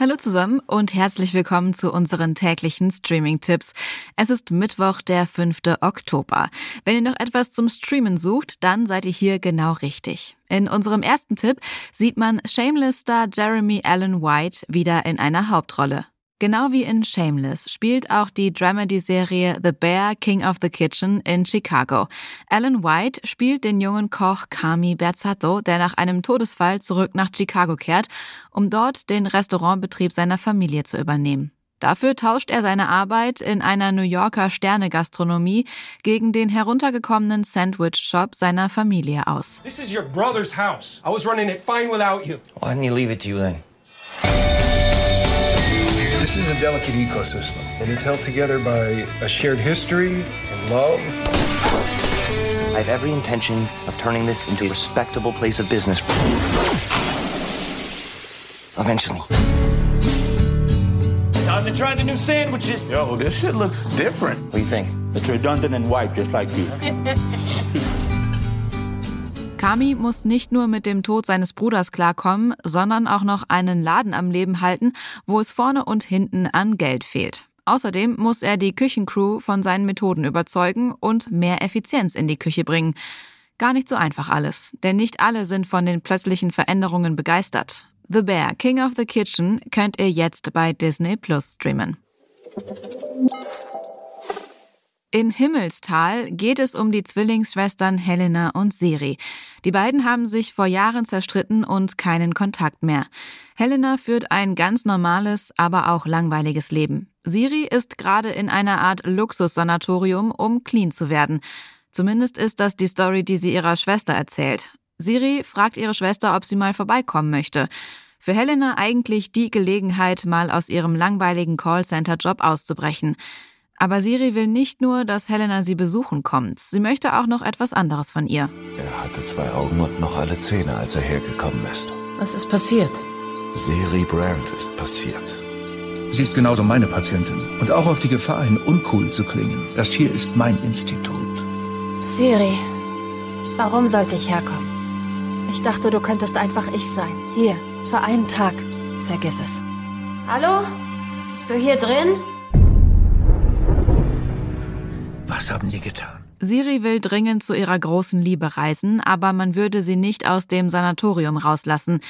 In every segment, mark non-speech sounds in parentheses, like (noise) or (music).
Hallo zusammen und herzlich willkommen zu unseren täglichen Streaming-Tipps. Es ist Mittwoch, der 5. Oktober. Wenn ihr noch etwas zum Streamen sucht, dann seid ihr hier genau richtig. In unserem ersten Tipp sieht man Shameless-Star Jeremy Allen White wieder in einer Hauptrolle. Genau wie in Shameless spielt auch die Dramedy-Serie The Bear King of the Kitchen in Chicago. Alan White spielt den jungen Koch Kami Berzatto, der nach einem Todesfall zurück nach Chicago kehrt, um dort den Restaurantbetrieb seiner Familie zu übernehmen. Dafür tauscht er seine Arbeit in einer New Yorker Sterne-Gastronomie gegen den heruntergekommenen Sandwich-Shop seiner Familie aus. This is your brother's house. I was running it fine without you. Why didn't you leave it to you then? This is a delicate ecosystem, and it's held together by a shared history and love. I have every intention of turning this into a respectable place of business. Eventually. Time to try the new sandwiches. Yo, this shit looks different. What do you think? It's redundant and white, just like you. (laughs) Kami muss nicht nur mit dem Tod seines Bruders klarkommen, sondern auch noch einen Laden am Leben halten, wo es vorne und hinten an Geld fehlt. Außerdem muss er die Küchencrew von seinen Methoden überzeugen und mehr Effizienz in die Küche bringen. Gar nicht so einfach alles, denn nicht alle sind von den plötzlichen Veränderungen begeistert. The Bear, King of the Kitchen, könnt ihr jetzt bei Disney Plus streamen. In Himmelstal geht es um die Zwillingsschwestern Helena und Siri. Die beiden haben sich vor Jahren zerstritten und keinen Kontakt mehr. Helena führt ein ganz normales, aber auch langweiliges Leben. Siri ist gerade in einer Art Luxussanatorium, um clean zu werden. Zumindest ist das die Story, die sie ihrer Schwester erzählt. Siri fragt ihre Schwester, ob sie mal vorbeikommen möchte. Für Helena eigentlich die Gelegenheit, mal aus ihrem langweiligen Callcenter-Job auszubrechen. Aber Siri will nicht nur, dass Helena sie besuchen kommt. Sie möchte auch noch etwas anderes von ihr. Er hatte zwei Augen und noch alle Zähne, als er hergekommen ist. Was ist passiert? Siri Brandt ist passiert. Sie ist genauso meine Patientin. Und auch auf die Gefahr hin, uncool zu klingen. Das hier ist mein Institut. Siri, warum sollte ich herkommen? Ich dachte, du könntest einfach ich sein. Hier, für einen Tag. Vergiss es. Hallo? Bist du hier drin? Was haben Sie getan? Siri will dringend zu ihrer großen Liebe reisen, aber man würde sie nicht aus dem Sanatorium rauslassen.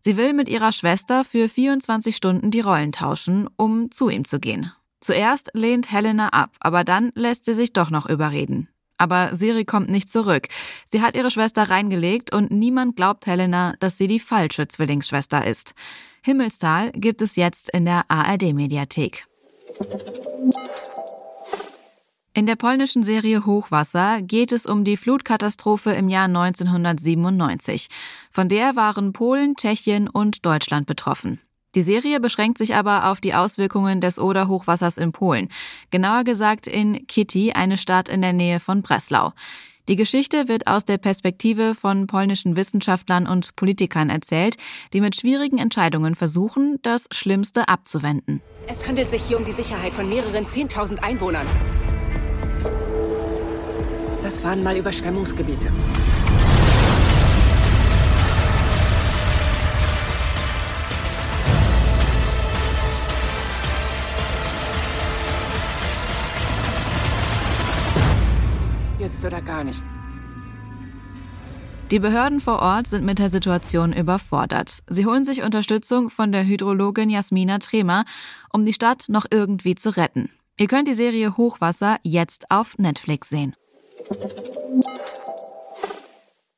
Sie will mit ihrer Schwester für 24 Stunden die Rollen tauschen, um zu ihm zu gehen. Zuerst lehnt Helena ab, aber dann lässt sie sich doch noch überreden. Aber Siri kommt nicht zurück. Sie hat ihre Schwester reingelegt und niemand glaubt Helena, dass sie die falsche Zwillingsschwester ist. Himmelstal gibt es jetzt in der ARD-Mediathek. In der polnischen Serie Hochwasser geht es um die Flutkatastrophe im Jahr 1997. Von der waren Polen, Tschechien und Deutschland betroffen. Die Serie beschränkt sich aber auf die Auswirkungen des Oder-Hochwassers in Polen. Genauer gesagt in Kitty, eine Stadt in der Nähe von Breslau. Die Geschichte wird aus der Perspektive von polnischen Wissenschaftlern und Politikern erzählt, die mit schwierigen Entscheidungen versuchen, das Schlimmste abzuwenden. Es handelt sich hier um die Sicherheit von mehreren 10.000 Einwohnern. Das waren mal Überschwemmungsgebiete. Jetzt oder gar nicht. Die Behörden vor Ort sind mit der Situation überfordert. Sie holen sich Unterstützung von der Hydrologin Jasmina Tremer, um die Stadt noch irgendwie zu retten. Ihr könnt die Serie Hochwasser jetzt auf Netflix sehen.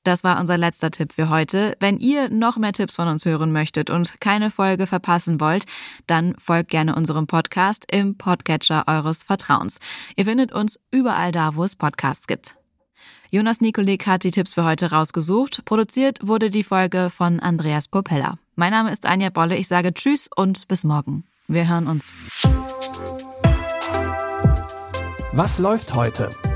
Das war unser letzter Tipp für heute. Wenn ihr noch mehr Tipps von uns hören möchtet und keine Folge verpassen wollt, dann folgt gerne unserem Podcast im Podcatcher eures Vertrauens. Ihr findet uns überall da, wo es Podcasts gibt. Jonas Nikolik hat die Tipps für heute rausgesucht. Produziert wurde die Folge von Andreas Popella. Mein Name ist Anja Bolle. Ich sage Tschüss und bis morgen. Wir hören uns. Was läuft heute?